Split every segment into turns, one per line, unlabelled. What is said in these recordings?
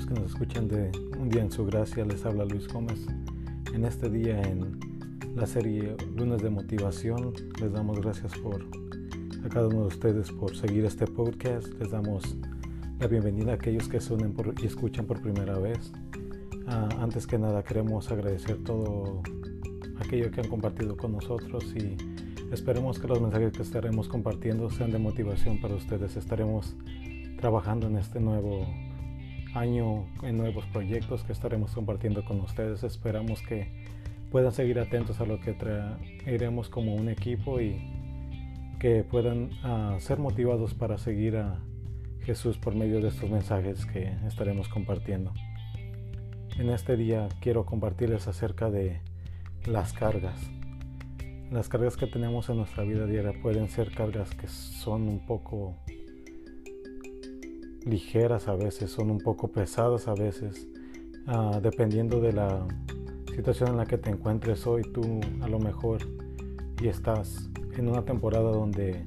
amigos que nos escuchan de Un día en su gracia, les habla Luis Gómez. En este día en la serie Lunes de Motivación, les damos gracias por a cada uno de ustedes por seguir este podcast. Les damos la bienvenida a aquellos que se unen y escuchan por primera vez. Ah, antes que nada queremos agradecer todo aquello que han compartido con nosotros y esperemos que los mensajes que estaremos compartiendo sean de motivación para ustedes. Estaremos trabajando en este nuevo año en nuevos proyectos que estaremos compartiendo con ustedes. Esperamos que puedan seguir atentos a lo que traeremos como un equipo y que puedan uh, ser motivados para seguir a Jesús por medio de estos mensajes que estaremos compartiendo. En este día quiero compartirles acerca de las cargas. Las cargas que tenemos en nuestra vida diaria pueden ser cargas que son un poco ligeras a veces, son un poco pesadas a veces, uh, dependiendo de la situación en la que te encuentres hoy. Tú a lo mejor y estás en una temporada donde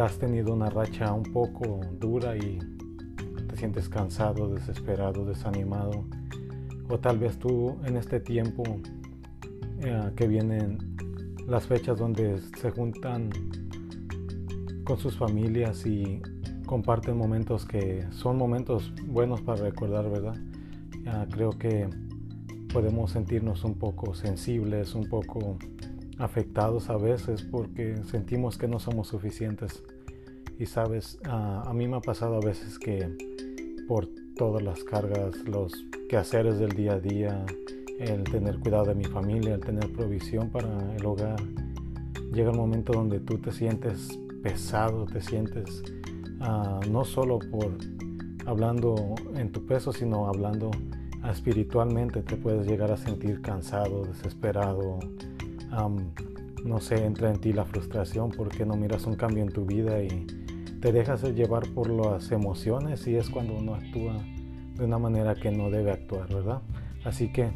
has tenido una racha un poco dura y te sientes cansado, desesperado, desanimado. O tal vez tú en este tiempo uh, que vienen las fechas donde se juntan con sus familias y comparten momentos que son momentos buenos para recordar, ¿verdad? creo que podemos sentirnos un poco sensibles, un poco afectados a veces porque sentimos que no somos suficientes. Y sabes, a mí me ha pasado a veces que por todas las cargas, los quehaceres del día a día, el tener cuidado de mi familia, el tener provisión para el hogar, llega el momento donde tú te sientes pesado, te sientes Ah, no solo por hablando en tu peso, sino hablando espiritualmente, te puedes llegar a sentir cansado, desesperado. no sé, entra en ti la frustración porque no miras un cambio en tu vida y te dejas llevar por las emociones y es cuando uno actúa de una manera que no debe actuar, ¿verdad? Así que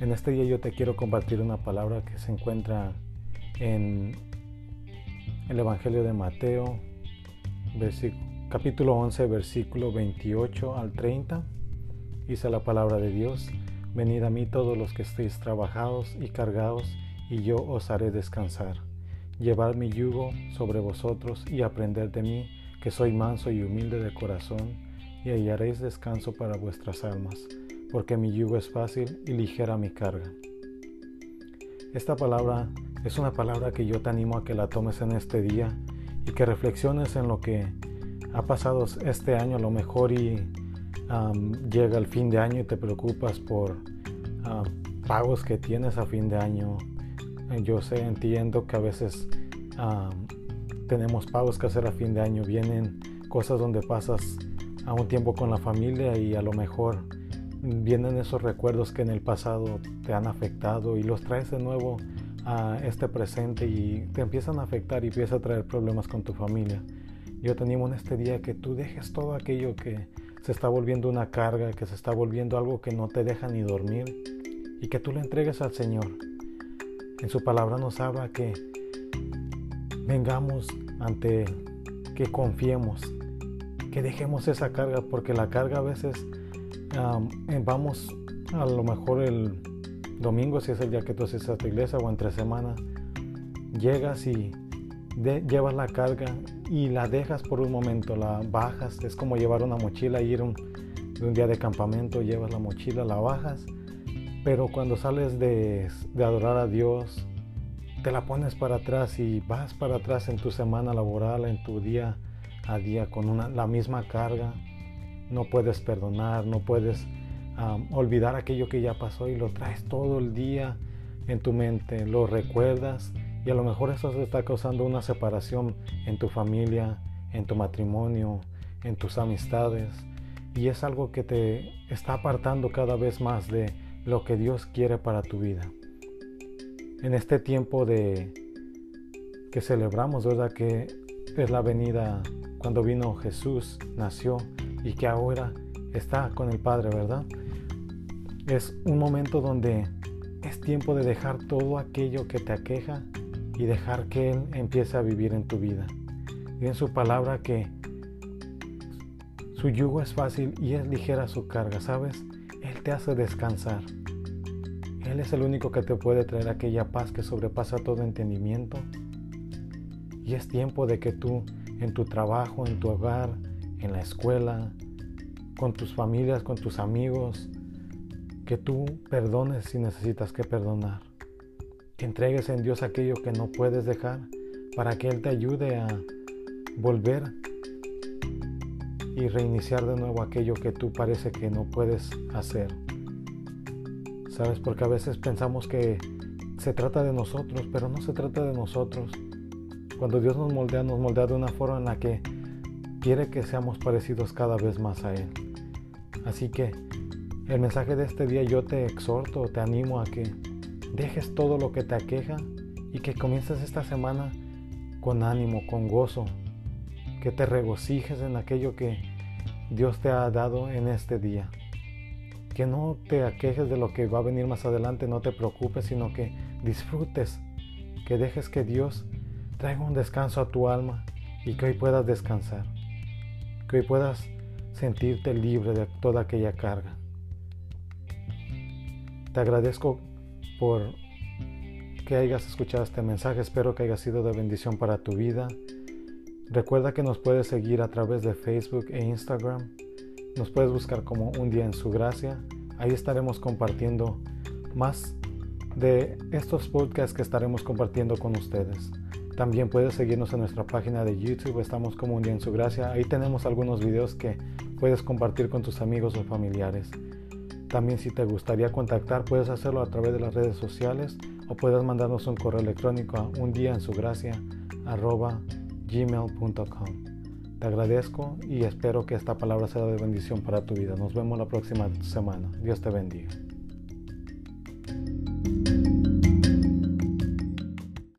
en este día yo te quiero compartir una palabra que se encuentra en el Evangelio de Mateo, capítulo 11, versículo 28 al 30. Dice la palabra de Dios, venid a mí todos los que estéis trabajados y cargados, y yo os haré descansar. Llevad mi yugo sobre vosotros y aprended de mí, que soy manso y humilde de corazón, y hallaréis descanso para vuestras almas, porque mi yugo es fácil y ligera mi carga. Esta palabra es una palabra que yo te animo a que la tomes en este día y que reflexiones en lo que ha pasado este año a lo mejor y llega el fin de año y te preocupas por pagos que tienes a fin de año. Yo sé, entiendo que a veces tenemos pagos que hacer a fin de año. Vienen cosas donde pasas a un tiempo con la familia y a lo mejor vienen esos recuerdos que en el pasado te han afectado y los traes de nuevo a este presente y te empiezan a afectar y empieza a traer problemas con tu familia. Yo te animo en este día que tú dejes todo aquello que se está volviendo una carga, que se está volviendo algo que no te deja ni dormir y que tú le entregues al Señor. En su palabra nos habla que vengamos ante que confiemos, que dejemos esa carga, porque la carga a veces vamos a lo mejor el domingo, si es el día que tú haces a tu iglesia o entre semana, llegas y llevas la carga y la dejas por un momento, la bajas, es como llevar una mochila, ir un, de un día de campamento, llevas la mochila, la bajas, pero cuando sales de, de adorar a Dios, te la pones para atrás y vas para atrás en tu semana laboral, en tu día a día con una, la misma carga, no puedes perdonar, no puedes olvidar aquello que ya pasó y lo traes todo el día en tu mente, lo recuerdas y a lo mejor eso te está causando una separación en tu familia, en tu matrimonio, en tus amistades y es algo que te está apartando cada vez más de lo que Dios quiere para tu vida. En este tiempo de que celebramos, ¿verdad? Que es la venida cuando vino Jesús, nació y que ahora está con el Padre, ¿verdad? Es un momento donde es tiempo de dejar todo aquello que te aqueja y dejar que Él empiece a vivir en tu vida. Y en su palabra que Su yugo es fácil y es ligera su carga, ¿sabes? Él te hace descansar. Él es el único que te puede traer aquella paz que sobrepasa todo entendimiento. Y es tiempo de que tú, en tu trabajo, en tu hogar, en la escuela, con tus familias, con tus amigos, que tú perdones si necesitas que perdonar. Entregues en Dios aquello que no puedes dejar para que Él te ayude a volver y reiniciar de nuevo aquello que tú parece que no puedes hacer. ¿Sabes? Porque a veces pensamos que se trata de nosotros, pero no se trata de nosotros. Cuando Dios nos moldea, nos moldea de una forma en la que quiere que seamos parecidos cada vez más a Él. Así que el mensaje de este día yo te exhorto, te animo a que dejes todo lo que te aqueja y que comiences esta semana con ánimo, con gozo, que te regocijes en aquello que Dios te ha dado en este día. Que no te aquejes de lo que va a venir más adelante, no te preocupes, sino que disfrutes, que dejes que Dios traiga un descanso a tu alma y que hoy puedas descansar, que hoy puedas sentirte libre de toda aquella carga. Te agradezco por que hayas escuchado este mensaje, espero que haya sido de bendición para tu vida. Recuerda que nos puedes seguir a través de Facebook e Instagram. Nos puedes buscar como Un Día en Su Gracia. Ahí estaremos compartiendo más de estos podcasts que estaremos compartiendo con ustedes. También puedes seguirnos en nuestra página de YouTube, estamos como Un Día en Su Gracia. Ahí tenemos algunos videos que puedes compartir con tus amigos o familiares. También si te gustaría contactar, puedes hacerlo a través de las redes sociales o puedes mandarnos un correo electrónico a un día en su gracia gmail.com. Te agradezco y espero que esta palabra sea de bendición para tu vida. Nos vemos la próxima semana. Dios te bendiga.